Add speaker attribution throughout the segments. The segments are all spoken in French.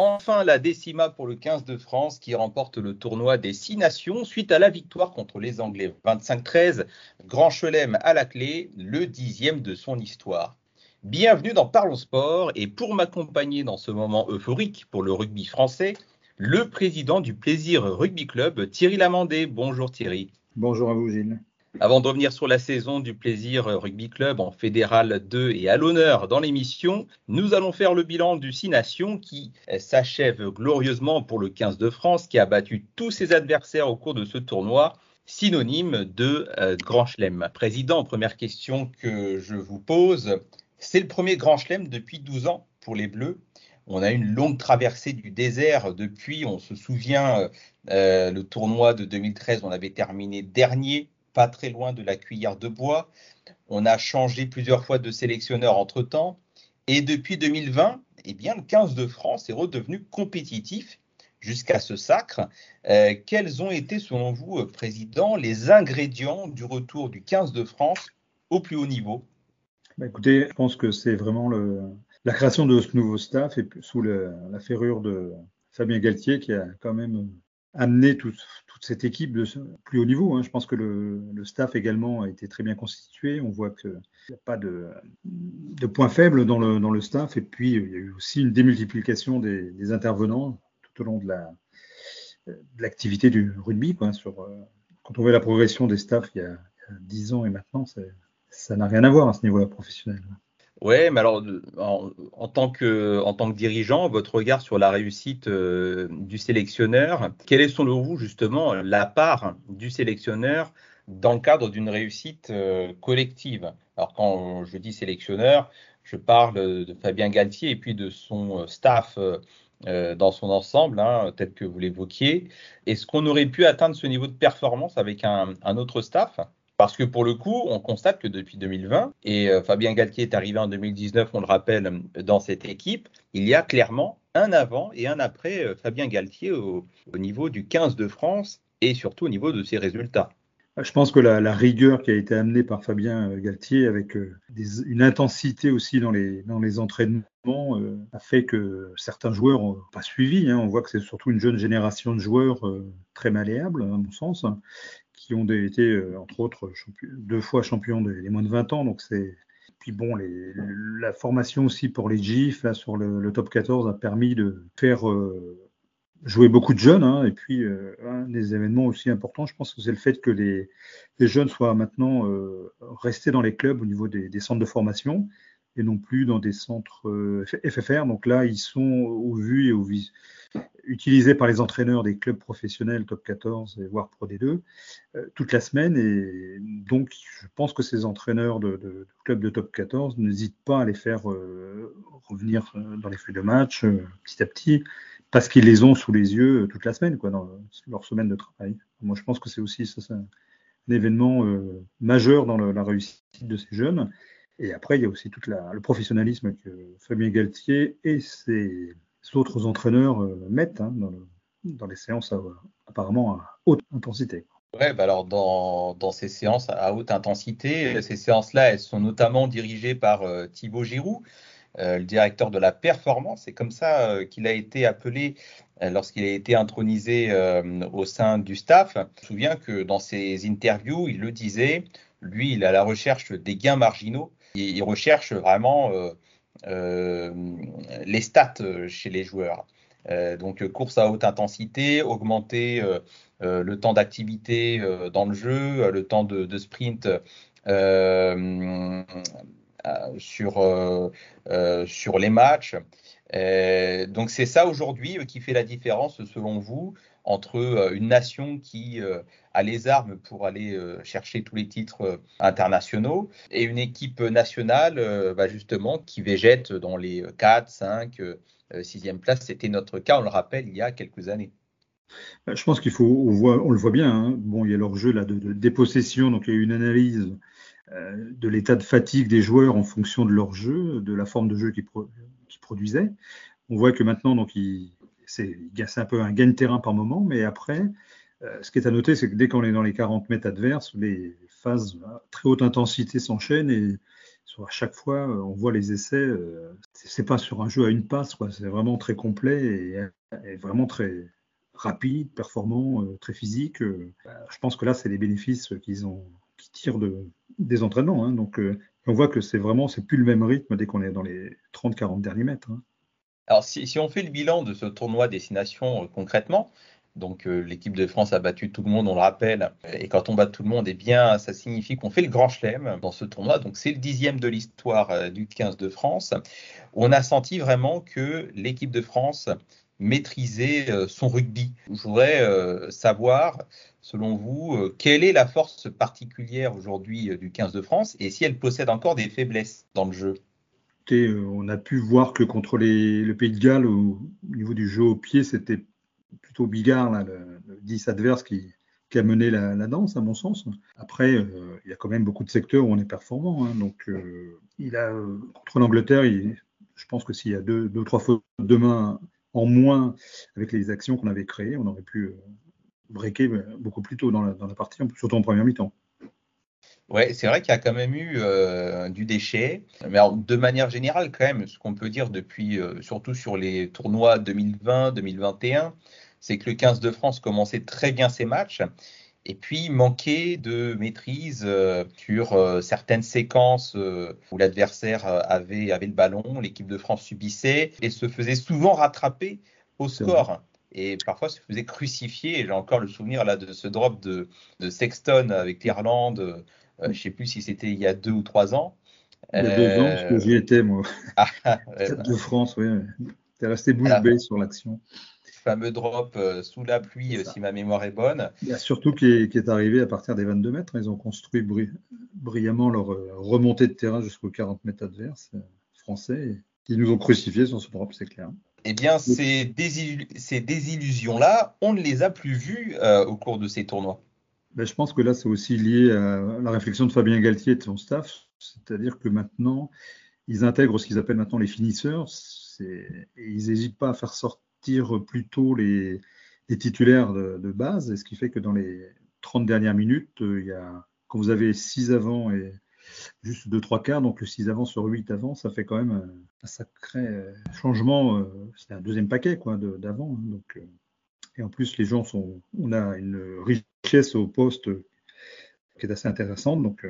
Speaker 1: Enfin, la décima pour le 15 de France qui remporte le tournoi des six nations suite à la victoire contre les Anglais 25-13. Grand Chelem à la clé, le dixième de son histoire. Bienvenue dans Parlons Sport et pour m'accompagner dans ce moment euphorique pour le rugby français, le président du Plaisir Rugby Club, Thierry Lamandé. Bonjour Thierry.
Speaker 2: Bonjour à vous Gilles.
Speaker 1: Avant de revenir sur la saison du Plaisir Rugby Club en Fédéral 2 et à l'honneur dans l'émission, nous allons faire le bilan du Six Nations qui s'achève glorieusement pour le 15 de France qui a battu tous ses adversaires au cours de ce tournoi, synonyme de euh, Grand Chelem. Président, première question que je vous pose, c'est le premier Grand Chelem depuis 12 ans pour les Bleus. On a une longue traversée du désert depuis, on se souvient, euh, le tournoi de 2013, on avait terminé dernier pas très loin de la cuillère de bois. On a changé plusieurs fois de sélectionneur entre-temps. Et depuis 2020, eh bien, le 15 de France est redevenu compétitif jusqu'à ce sacre. Euh, quels ont été, selon vous, euh, Président, les ingrédients du retour du 15 de France au plus haut niveau?
Speaker 2: Bah, Écoutez, je pense que c'est vraiment la création de ce nouveau staff et sous la ferrure de Fabien Galtier qui a quand même tout, toute cette équipe de plus haut niveau. Hein. Je pense que le, staff également a été très bien constitué. On voit qu'il n'y a pas de, de points faibles dans le, staff. Et puis, il y a eu aussi une démultiplication des, intervenants tout au long de la de l'activité du rugby. Euh, quand on voit la progression des staffs il y a, il y a 10 ans et maintenant, ça n'a rien à voir à ce niveau-là professionnel.
Speaker 1: Ouais, mais alors en, tant que en tant que dirigeant, votre regard sur la réussite euh, du sélectionneur, quelle est selon vous justement la part du sélectionneur dans le cadre d'une réussite euh, collective? Alors quand je dis sélectionneur, je parle de Fabien Galtier et puis de son staff euh, dans son ensemble, hein, tel que vous l'évoquiez. Est-ce qu'on aurait pu atteindre ce niveau de performance avec un autre staff? Parce que pour le coup, on constate que depuis 2020, et euh, Fabien Galtier est arrivé en 2019, on le rappelle, dans cette équipe, il y a clairement un avant et un après euh, Fabien Galtier au, au, niveau du 15 de France et surtout au niveau de ses résultats.
Speaker 2: Je pense que la, rigueur qui a été amenée par Fabien Galtier avec euh, une intensité aussi dans les, entraînements euh, a fait que certains joueurs n'ont pas suivi. Hein. On voit que c'est surtout une jeune génération de joueurs euh, très malléables, à mon sens, qui ont été, euh, entre autres, deux fois champions des, moins de 20 ans. Donc puis bon, la formation aussi pour les GIF là, sur le, top 14 a permis de faire euh, jouer beaucoup de jeunes. Hein, et puis euh, un des événements aussi importants, je pense que c'est le fait que les, jeunes soient maintenant restés dans les clubs au niveau des, centres de formation et non plus dans des centres euh, FFR. Donc là, ils sont au vu et au vis utilisés par les entraîneurs des clubs professionnels top 14 et voire Pro D2 euh, toute la semaine. Et donc, je pense que ces entraîneurs de, clubs de top 14 n'hésitent pas à les faire euh, revenir dans les feuilles de match petit à petit parce qu'ils les ont sous les yeux toute la semaine, quoi, dans leur semaine de travail. Moi, je pense que c'est aussi un, événement majeur dans la réussite de ces jeunes. Et après, il y a aussi tout le professionnalisme que Fabien Galtier et ses autres entraîneurs euh, mettent hein, dans, le, dans, les séances à, apparemment à haute intensité.
Speaker 1: Ouais, bah alors dans, ces séances à haute intensité, ces séances-là, elles sont notamment dirigées par euh, Thibaut Giroud, euh, le directeur de la performance. C'est comme ça euh, qu'il a été appelé lorsqu'il a été intronisé au sein du staff. Je me souviens que dans ses interviews, il le disait, lui, il est à la recherche des gains marginaux. Il, il recherche vraiment euh, les stats chez les joueurs. Euh, donc course à haute intensité, augmenter euh, le temps d'activité dans le jeu, le temps de, de sprint sur, sur les matchs. donc c'est ça aujourd'hui qui fait la différence selon vous entre une nation qui a les armes pour aller chercher tous les titres internationaux et une équipe nationale bah justement qui végète dans les 4, 5, 6e places. C'était notre cas, on le rappelle, il y a quelques années.
Speaker 2: Je pense qu'il faut, on, le voit bien, hein. bon, il y a leur jeu là de, dépossession, donc il y a une analyse de l'état de fatigue des joueurs en fonction de leur jeu, de la forme de jeu qu'ils produisaient. On voit que maintenant, donc, c'est un peu un gain de terrain par moment, mais après, ce qui est à noter, c'est que dès qu'on est dans les 40 mètres adverses, les phases à très haute intensité s'enchaînent et à chaque fois, on voit les essais. c'est pas sur un jeu à une passe, c'est vraiment très complet et vraiment très, rapide, performant, euh, très physique. Euh, je pense que là, c'est les bénéfices qu'ils ont, qui tirent de, des entraînements. Hein. Donc, euh, on voit que c'est vraiment, c'est plus le même rythme dès qu'on est dans les 30-40 derniers mètres. Hein.
Speaker 1: Alors, si, on fait le bilan de ce tournoi Destination concrètement, donc l'équipe de France a battu tout le monde, on le rappelle. Et quand on bat tout le monde, eh bien, ça signifie qu'on fait le grand chelem dans ce tournoi. Donc c'est le dixième de l'histoire du 15 de France. On a senti vraiment que l'équipe de France maîtriser euh, son rugby. Je voudrais euh, savoir, selon vous, euh, quelle est la force particulière aujourd'hui du 15 de France et si elle possède encore des faiblesses dans le jeu?
Speaker 2: On a pu voir que contre le Pays de Galles, au, niveau du jeu au pied, c'était plutôt Bigard, le, 10 adverse, qui, a mené la, danse, à mon sens. Après, il y a quand même beaucoup de secteurs où on est performant. Hein. donc, il a, contre l'Angleterre, je pense que s'il y a deux, deux trois fautes demain en moins avec les actions qu'on avait créées. On aurait pu euh, breaker euh, beaucoup plus tôt dans la, partie, surtout en première mi-temps.
Speaker 1: Ouais, c'est vrai qu'il y a quand même eu euh, du déchet, mais de manière générale, quand même, ce qu'on peut dire depuis, surtout sur les tournois 2020-2021, c'est que le 15 de France commençait très bien ses matchs et puis manquer de maîtrise euh, sur euh, certaines séquences euh, où l'adversaire avait, avait le ballon, l'équipe de France subissait et se faisait souvent rattraper au score. Et parfois se faisait crucifier. J'ai encore le souvenir là de ce drop de, de Sexton avec l'Irlande. Je ne sais plus si c'était il y a deux ou trois ans.
Speaker 2: Il y a deux ans, parce que j'y étais, moi. Ah, de France, oui. Tu es resté bouche bée sur l'action
Speaker 1: fameux drop euh, sous la pluie, euh, si ma mémoire est bonne.
Speaker 2: Il y a surtout qui est, arrivé à partir des 22 mètres. Ils ont construit brillamment leur euh, remontée de terrain jusqu'aux 40 mètres adverses français. ils nous ont crucifiés sur ce drop, c'est clair.
Speaker 1: Eh bien, ces, désillusions-là, on ne les a plus vues au cours de ces tournois.
Speaker 2: Ben, je pense que là, c'est aussi lié à la réflexion de Fabien Galtier et de son staff. C'est-à-dire que maintenant, ils intègrent ce qu'ils appellent maintenant les finisseurs. Ils n'hésitent pas à faire sortir tire plutôt les, titulaires de, base, ce qui fait que dans les 30 dernières minutes, euh, quand vous avez 6 avant et juste 2-3 quarts, donc le 6 avant sur 8 avant, ça fait quand même un, sacré euh, changement. Euh, c'est un deuxième paquet d'avant. Hein, donc, et en plus, les gens sont, on a une richesse au poste qui est assez intéressante. Donc,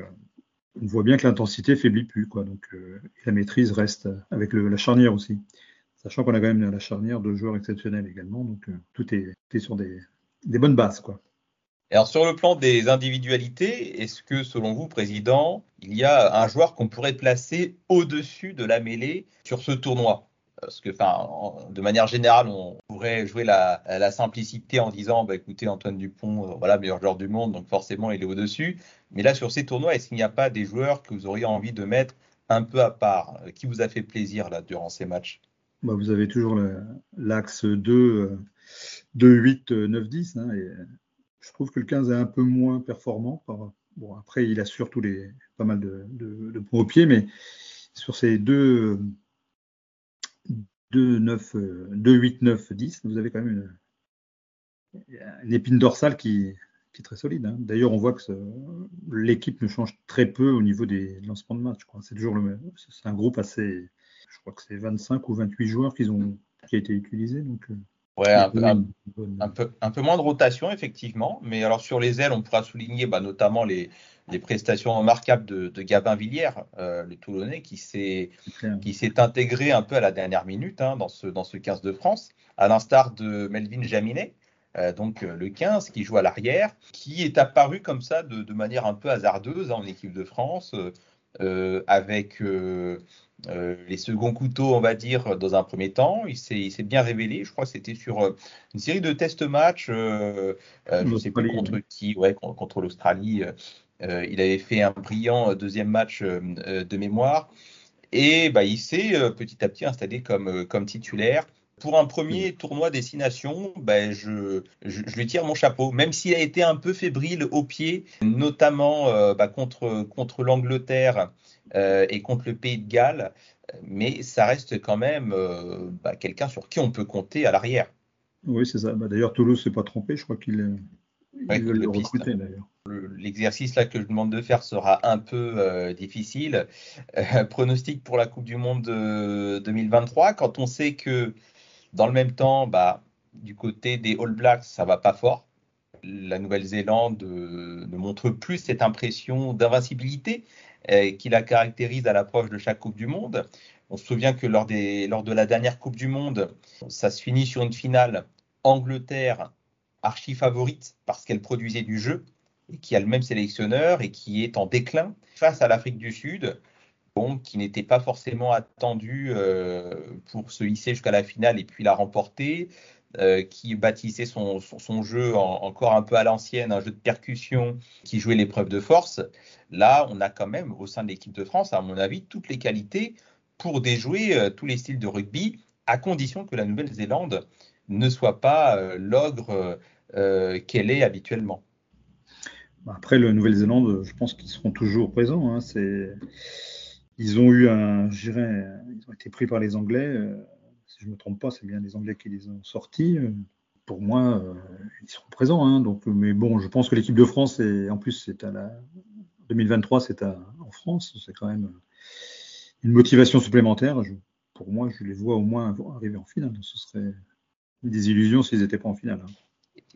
Speaker 2: on voit bien que l'intensité faiblit plus. Quoi, donc, la maîtrise reste avec la charnière aussi. Sachant qu'on a quand même la charnière de joueurs exceptionnels également, donc euh, tout est, sur des, bonnes bases. Quoi.
Speaker 1: alors sur le plan des individualités, est-ce que selon vous, Président, il y a un joueur qu'on pourrait placer au-dessus de la mêlée sur ce tournoi? Parce que, de manière générale, on pourrait jouer la, simplicité en disant, bah, écoutez, Antoine Dupont, euh, voilà, meilleur joueur du monde, donc forcément, il est au-dessus. Mais là, sur ces tournois, est-ce qu'il n'y a pas des joueurs que vous auriez envie de mettre un peu à part Qui vous a fait plaisir là durant ces matchs?
Speaker 2: Bah, vous avez toujours l'axe 2, 2, 8, 9, 10. et je trouve que le 15 est un peu moins performant. bon, après, il a surtout les, pas mal de, points au pied, mais sur ces deux, 2, 9, 2, 8, 9, 10, vous avez quand même une, épine dorsale qui, est très solide. Hein. D'ailleurs, on voit que l'équipe ne change très peu au niveau des lancements de match. C'est toujours le même. C'est un groupe assez, je crois que c'est 25 ou 28 joueurs qui ont qui a été utilisé. Donc, euh,
Speaker 1: ouais, un peu, un, peu, un peu, moins de rotation, effectivement. Mais alors, sur les ailes, on pourra souligner bah, notamment les, les, prestations remarquables de, de Gabin Villière, euh, le Toulonnais, qui s'est intégré un peu à la dernière minute hein, dans, ce, dans ce 15 de France, à l'instar de Melvin Jaminet. Euh, donc le 15 qui joue à l'arrière, qui est apparu comme ça de, de manière un peu hasardeuse hein, en équipe de France, avec euh, les seconds couteaux, on va dire, dans un premier temps. Il s'est bien révélé. Je crois que c'était sur euh, une série de test match, euh, je ne sais plus contre qui, ouais, contre l'Australie. Il avait fait un brillant deuxième match de mémoire. Et bah, il s'est petit à petit installé comme, comme titulaire Pour un premier tournoi destination, ben je, je, lui tire mon chapeau, même s'il a été un peu fébrile au pied, notamment euh, bah, contre, contre l'Angleterre euh, et contre le Pays de Galles, mais ça reste quand même euh, bah, quelqu'un sur qui on peut compter à l'arrière.
Speaker 2: Oui, c'est ça. Bah, d'ailleurs, Toulouse s'est pas trompé, je crois qu'il est le recruter d'ailleurs.
Speaker 1: L'exercice là que je demande de faire sera un peu euh, difficile. Euh, pronostic pour la Coupe du Monde 2023, quand on sait que dans le même temps, bah, du côté des All Blacks, ça va pas fort. La Nouvelle-Zélande euh, ne montre plus cette impression d'invincibilité qui la caractérise à l'approche de chaque Coupe du Monde. On se souvient que lors, lors de la dernière Coupe du Monde, ça se finit sur une finale Angleterre archi favorite parce qu'elle produisait du jeu qui a le même sélectionneur et qui est en déclin face à l'Afrique du Sud, qui n'était pas forcément attendu euh, pour se hisser jusqu'à la finale et puis la remporter, euh, qui bâtissait son, jeu encore un peu à l'ancienne, un jeu de percussion, qui jouait l'épreuve de force. Là, on a quand même au sein de l'équipe de France, à mon avis, toutes les qualités pour déjouer euh, tous les styles de rugby, à condition que la Nouvelle-Zélande ne soit pas l'ogre qu'elle est habituellement.
Speaker 2: Bah, après, le Nouvelle-Zélande, je pense qu'ils seront toujours présents. Hein. Ils ont eu un, je dirais, ils ont été pris par les Anglais. Euh, si je ne me trompe pas, c'est bien les Anglais qui les ont sortis. Pour moi, ils seront présents. Hein. Donc, mais bon, je pense que l'équipe de France, et en plus, c'est à la 2023, c'est en France. C'est quand même une motivation supplémentaire. pour moi, je les vois au moins arriver en finale. Ce serait des illusions s'ils n'étaient pas en finale. Hein.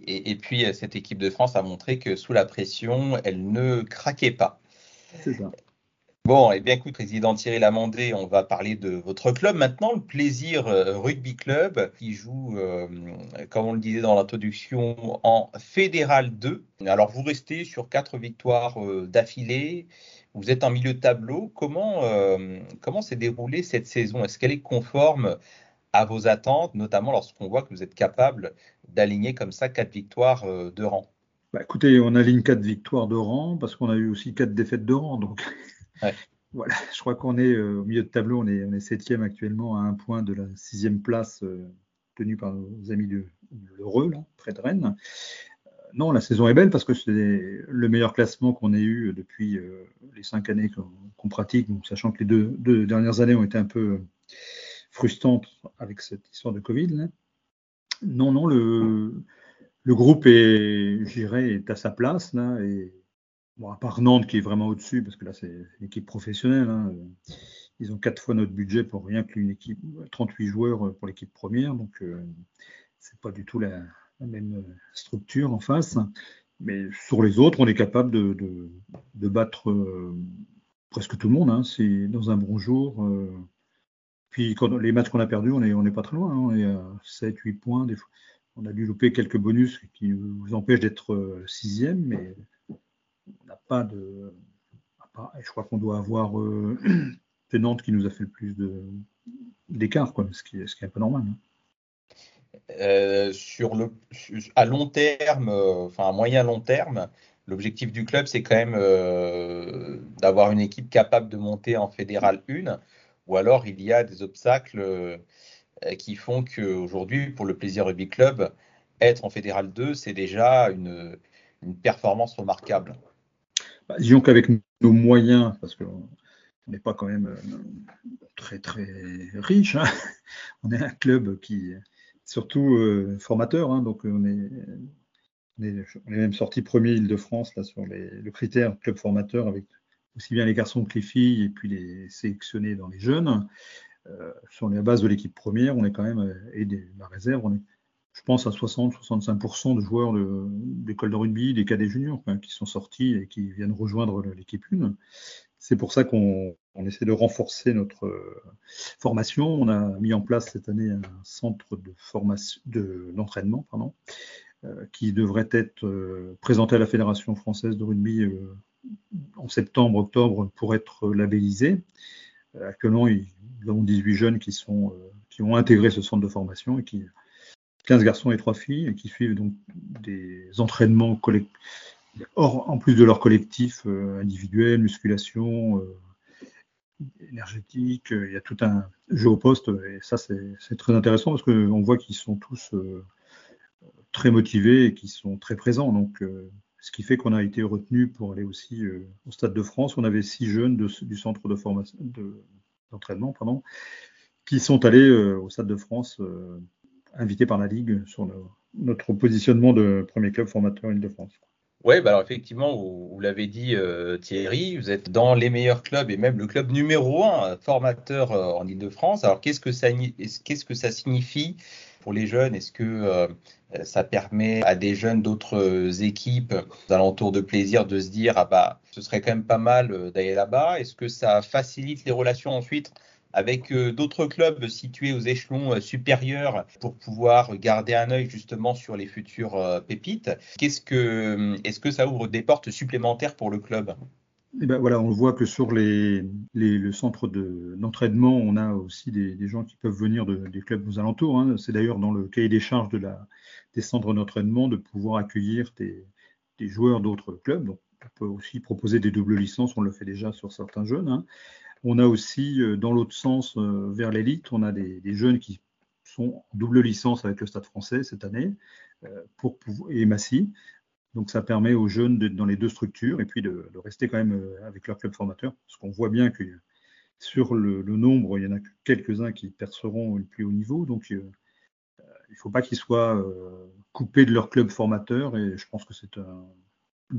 Speaker 1: Et, puis, euh, cette équipe de France a montré que sous la pression, elle ne craquait pas.
Speaker 2: C'est ça.
Speaker 1: Bon, et eh bien écoute, président Thierry Lamandé, on va parler de votre club maintenant, le Plaisir euh, Rugby Club, qui joue, euh, comme on le disait dans l'introduction, en Fédéral 2. Alors, vous restez sur quatre victoires d'affilée. Vous êtes en milieu de tableau. Comment, comment s'est déroulée cette saison? Est-ce qu'elle est conforme à vos attentes, notamment lorsqu'on voit que vous êtes capable d'aligner comme ça quatre victoires euh, de rang
Speaker 2: bah, Écoutez, on aligne quatre victoires de rang parce qu'on a eu aussi quatre défaites de rang. Donc voilà, je crois qu'on est euh, au milieu de tableau, on est, on est septième actuellement à un point de la sixième place euh, tenue par nos amis de l'Heureux, là, près de Rennes. non, la saison est belle parce que c'est le meilleur classement qu'on ait eu depuis les cinq années qu'on pratique, sachant que les deux, deux, dernières années ont été un peu frustrante avec cette histoire de Covid. Non, non, le, le groupe est, est à sa place là, et bon, à part Nantes qui est vraiment au-dessus, parce que là c'est une équipe professionnelle. Hein, ils ont quatre fois notre budget pour rien qu'une équipe, 38 joueurs pour l'équipe première, donc euh, c'est pas du tout la, même structure en face. Mais sur les autres, on est capable de, de, battre euh, presque tout le monde. Hein, c'est dans un bon jour. Euh, puis les matchs qu'on a perdus, on n'est pas très loin. Hein. on est à 7, 8 points. Des fois. On a dû louper quelques bonus qui nous empêchent d'être euh, sixième, mais on n'a pas de. Je crois qu'on doit avoir euh, Nantes qui nous a fait le plus d'écart, ce, qui, ce qui est un peu normal. Hein.
Speaker 1: Euh, sur le, à long terme, euh, enfin à moyen long terme, l'objectif du club, c'est quand même d'avoir une équipe capable de monter en fédéral 1 ou alors il y a des obstacles euh, qui font qu'aujourd'hui, pour le Plaisir Rugby Club, être en Fédéral 2, c'est déjà une, performance remarquable.
Speaker 2: Bah, disons qu'avec nos moyens, parce qu'on n'est pas quand même euh, très très riche, hein, on est un club qui surtout euh, formateur, hein, donc on est, on est, même sorti premier Île-de-France sur le critère club formateur avec aussi bien les garçons que les filles, et puis les sélectionnés dans les jeunes. Euh, sur la base de l'équipe première, on est quand même, euh, et de la réserve, on est, je pense, à 60-65% de joueurs d'école de, rugby, des cadets juniors, qui sont sortis et qui viennent rejoindre l'équipe 1. C'est pour ça qu'on essaie de renforcer notre euh, formation. On a mis en place cette année un centre de formation, d'entraînement, pardon, qui devrait être présenté à la Fédération française de rugby en septembre, octobre pour être labellisés. Euh, actuellement, nous avons 18 jeunes qui, sont, euh, qui ont intégré ce centre de formation et qui 15 garçons et 3 filles qui suivent donc des entraînements en plus de leur collectif euh, individuel, musculation, énergétique, il y a tout un jeu au poste, et ça c'est très intéressant parce qu'on voit qu'ils sont tous très motivés et qui sont très présents. Donc, ce qui fait qu'on a été retenu pour aller aussi au Stade de France. On avait six jeunes du centre de formation, d'entraînement, pardon, qui sont allés au Stade de France, invités par la Ligue sur notre positionnement de premier club formateur Île-de-France.
Speaker 1: Oui, bah alors effectivement, vous, l'avez dit euh, Thierry, vous êtes dans les meilleurs clubs et même le club numéro un formateur euh, en Ile-de-France. Alors qu'est-ce que ça, qu'est-ce que ça signifie pour les jeunes? Est-ce que euh, ça permet à des jeunes d'autres équipes d'alentour de plaisir de se dire ah bah ce serait quand même pas mal d'aller là-bas? Est-ce que ça facilite les relations ensuite avec euh, d'autres clubs situés aux échelons euh, supérieurs pour pouvoir garder un œil justement sur les futures euh, pépites. Qu'est-ce que, est-ce que ça ouvre des portes supplémentaires pour le club?
Speaker 2: Eh ben voilà, on voit que sur les, le centre d'entraînement, on a aussi des, gens qui peuvent venir des clubs aux alentours. Hein. C'est d'ailleurs dans le cahier des charges de la, des centres d'entraînement de pouvoir accueillir des, joueurs d'autres clubs. on peut aussi proposer des doubles licences, on le fait déjà sur certains jeunes. Hein. On a aussi, euh, dans l'autre sens, euh, vers l'élite, on a des, jeunes qui sont en double licence avec le Stade français cette année euh, pour, et Massy. Donc ça permet aux jeunes d'être dans les deux structures et puis de, rester quand même avec leur club formateur. Parce qu'on voit bien que sur le, nombre, il y en a que quelques-uns qui perceront le plus haut niveau. Donc il ne faut pas qu'ils soient coupés de leur club formateur. Et je pense que c'est un.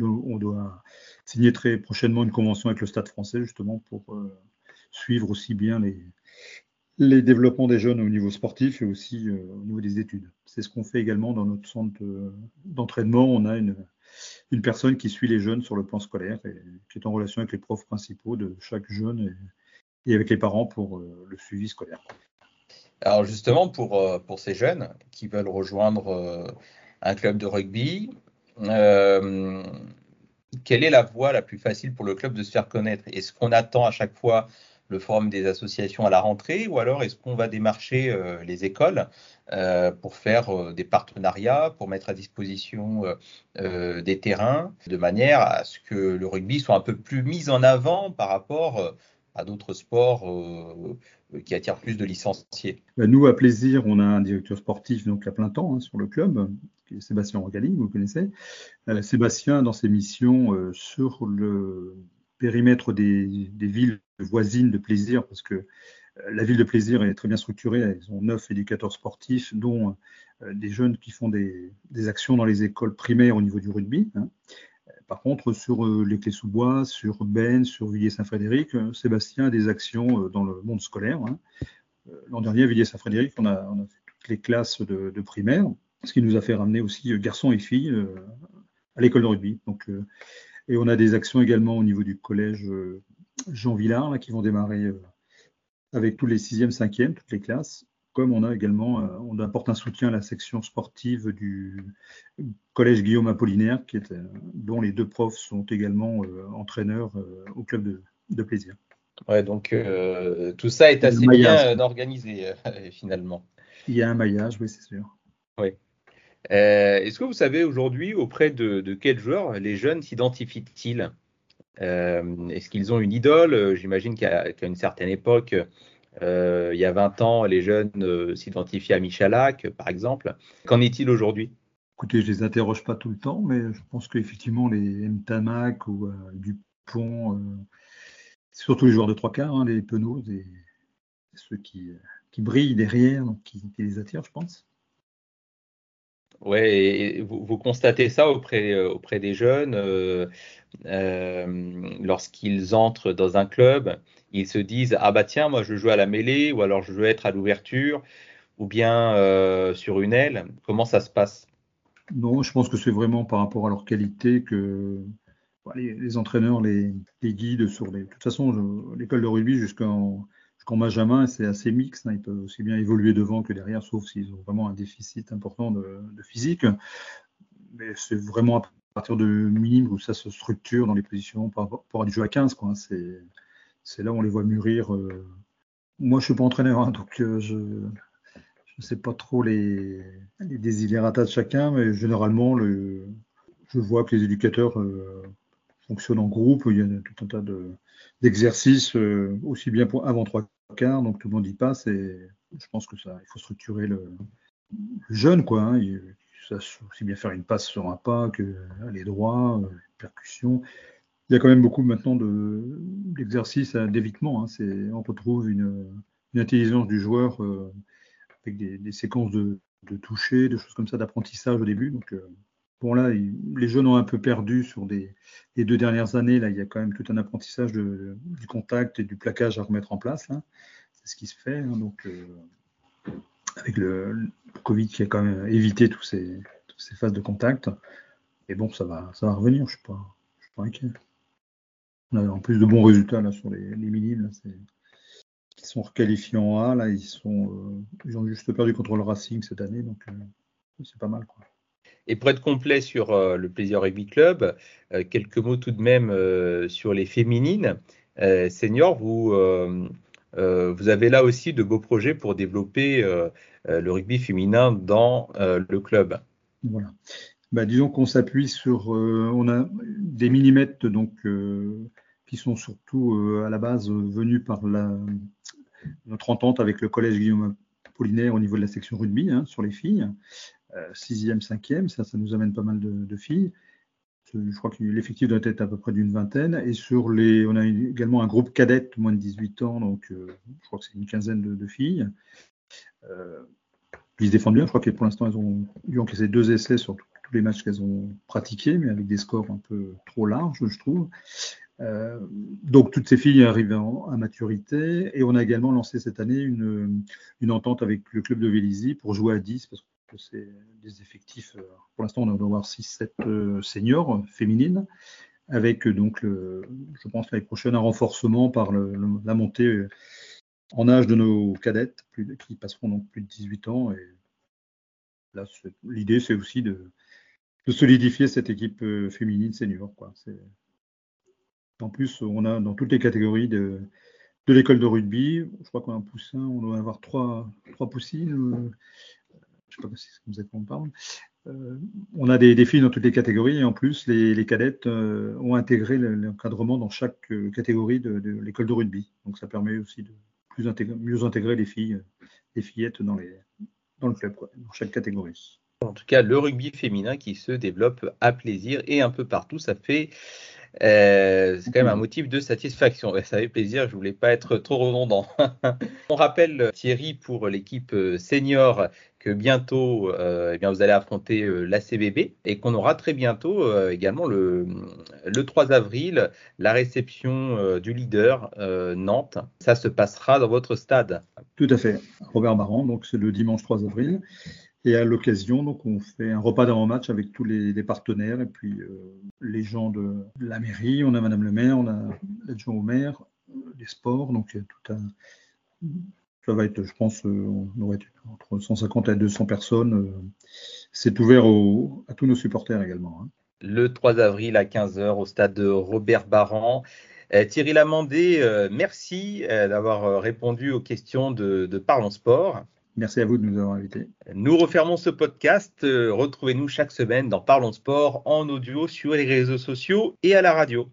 Speaker 2: On doit signer très prochainement une convention avec le Stade français justement pour suivre aussi bien les, les développements des jeunes au niveau sportif et aussi euh, au niveau des études. C'est ce qu'on fait également dans notre centre d'entraînement. On a une, une, personne qui suit les jeunes sur le plan scolaire et qui est en relation avec les profs principaux de chaque jeune et, avec les parents pour euh, le suivi scolaire.
Speaker 1: Alors justement, pour, euh, pour ces jeunes qui veulent rejoindre un club de rugby, quelle est la voie la plus facile pour le club de se faire connaître? Est-ce qu'on attend à chaque fois le forum des associations à la rentrée ou alors est-ce qu'on va démarcher euh, les écoles euh, pour faire euh, des partenariats, pour mettre à disposition des terrains de manière à ce que le rugby soit un peu plus mis en avant par rapport à d'autres sports qui attirent plus de licenciés?
Speaker 2: Bah, Nous, à Plaisir, on a un directeur sportif donc à plein temps hein, sur le club, Sébastien Rogali, vous connaissez. Sébastien, dans ses missions sur le périmètre des, villes voisines de plaisir, parce que euh, la ville de plaisir est très bien structurée. Ils ont neuf éducateurs sportifs, dont euh, des jeunes qui font des, actions dans les écoles primaires au niveau du rugby. Hein. Par contre, sur euh, les Clés-sous-Bois, sur Ben, sur Villiers-Saint-Frédéric, Sébastien a des actions dans le monde scolaire. Hein. L'an dernier, à Villiers-Saint-Frédéric, on a, fait toutes les classes de, de, primaire, ce qui nous a fait ramener aussi garçons et filles à l'école de rugby. Donc, et on a des actions également au niveau du collège euh, Jean Villard là, qui vont démarrer euh, avec tous les 6e, 5e, toutes les classes. Comme on a également, euh, on apporte un soutien à la section sportive du collège Guillaume Apollinaire, qui est, dont les deux profs sont également entraîneurs au club de, plaisir.
Speaker 1: Ouais, donc tout ça est assez bien organisé finalement.
Speaker 2: Il y a un maillage, oui, c'est sûr.
Speaker 1: Oui. Euh, est-ce que vous savez aujourd'hui auprès de, quels joueurs les jeunes s'identifient-ils? Euh, Est-ce qu'ils ont une idole? J'imagine qu'à une certaine époque, euh, il y a 20 ans, les jeunes s'identifiaient à Michalak, par exemple. Qu'en est-il aujourd'hui?
Speaker 2: Écoutez, je les interroge pas tout le temps, mais je pense qu'effectivement, les Mtamac ou Dupont, surtout les joueurs de trois quarts, hein, les Penaud, ceux qui, qui, brillent derrière, donc qui, qui les attirent, je pense.
Speaker 1: Ouais, vous, constatez ça auprès, euh, auprès des jeunes euh, euh, lorsqu'ils entrent dans un club, ils se disent ah bah tiens moi je joue à la mêlée ou alors je veux être à l'ouverture ou bien sur une aile. Comment ça se passe?
Speaker 2: Non, je pense que c'est vraiment par rapport à leur qualité que les, entraîneurs les, les, guident sur les. De toute façon, l'école de rugby jusqu'en quand Benjamin, c'est assez mixte, hein. ils peuvent aussi bien évoluer devant que derrière, sauf s'ils ont vraiment un déficit important de, physique. Mais c'est vraiment à partir de minime où ça se structure dans les positions par rapport à du jeu à 15. C'est, là où on les voit mûrir. Euh. Moi, je ne suis pas entraîneur, hein, donc euh, je ne sais pas trop les, les de chacun, mais généralement, je vois que les éducateurs euh, fonctionnent en groupe. Il y a tout un tas d'exercices, aussi bien pour avant 3 donc tout le monde y passe. Et je pense que ça, il faut structurer le, jeune, quoi. Hein. Il, ça aussi bien faire une passe sur un pas que aller droit, euh, percussion. Il y a quand même beaucoup maintenant d'exercices de, d'évitement. Hein, on retrouve une, intelligence du joueur euh, avec des, séquences de, toucher, de choses comme ça, d'apprentissage au début. Donc, euh, bon, là, les jeunes ont un peu perdu sur des, les deux dernières années. Là, il y a quand même tout un apprentissage de, du contact et du plaquage à remettre en place. C'est ce qui se fait. Hein. donc, euh, avec le, Covid qui a quand même évité tous ces, toutes ces phases de contact. Et bon, ça va, revenir. Je ne suis, pas inquiet. On a en plus de bons résultats là, sur les, les minimes. Ils sont requalifiés en A. Là, euh, ils ont juste perdu contre le Racing cette année, donc euh, c'est pas mal. Quoi.
Speaker 1: Et pour être complet sur euh, le Plaisir Rugby Club, quelques mots tout de même sur les féminines. seniors, vous, vous avez là aussi de beaux projets pour développer le rugby féminin dans le club.
Speaker 2: Voilà. Bah, disons qu'on s'appuie sur, on a des millimètres donc qui sont surtout à la base venus par la, notre entente avec le collège Guillaume Apollinaire au niveau de la section rugby hein, sur les filles. Euh, sixième, cinquième, ça, ça nous amène pas mal de, filles. Je crois que l'effectif doit être à peu près d'une vingtaine. Et sur les, on a également un groupe cadet moins de 18 ans, donc euh, je crois que c'est une quinzaine de, filles. Euh, ils se défendent bien. Je crois que pour l'instant, elles ont eu encaissé deux essais sur tous les matchs qu'elles ont pratiqués, mais avec des scores un peu trop larges, je trouve. Euh, donc toutes ces filles arrivent à maturité et on a également lancé cette année une, entente avec le club de Vélizy pour jouer à 10 parce que c'est des effectifs, euh, pour l'instant on doit avoir 6-7 euh, seniors féminines avec donc je pense l'année prochaine un renforcement par la montée en âge de nos cadettes qui passeront donc plus de 18 ans et là l'idée c'est aussi de, solidifier cette équipe féminine senior quoi. En plus, on a dans toutes les catégories de, de l'école de rugby, je crois qu'on a un poussin, on doit avoir trois, trois poussines. Euh, je ne sais pas si vous êtes on parle. Euh, on a des, défis dans toutes les catégories et en plus, les, cadettes euh, ont intégré l'encadrement dans chaque catégorie de, l'école de rugby. Donc, ça permet aussi de mieux intégrer les filles, les fillettes dans le club, dans chaque catégorie.
Speaker 1: En tout cas, le rugby féminin qui se développe à plaisir et un peu partout, ça fait euh, c'est quand même un motif de satisfaction. ça fait plaisir, je voulais pas être trop redondant. On rappelle Thierry pour l'équipe euh, senior que bientôt euh, eh bien, vous allez affronter la CBB et qu'on aura très bientôt également le, le 3 avril la réception du leader Nantes. Ça se passera dans votre stade.
Speaker 2: Tout à fait, Robert Barran, donc c'est le dimanche 3 avril. Et à l'occasion, donc, on fait un repas d'avant-match avec tous les, partenaires et puis euh, les gens de, la mairie. On a Madame le maire, on a l'adjoint au maire, les sports. Donc, il y a tout un. Ça va être, je pense, euh, on aurait été entre 150 et 200 personnes. Euh, c'est ouvert à tous nos supporters également. Hein.
Speaker 1: Le 3 avril à 15h au stade de Robert Barran. Thierry Lamandé, merci d'avoir répondu aux questions de, de Parlons Sport.
Speaker 2: Merci à vous de nous avoir invités.
Speaker 1: Nous refermons ce podcast. Euh, retrouvez-nous chaque semaine dans Parlons Sport en audio sur les réseaux sociaux et à la radio.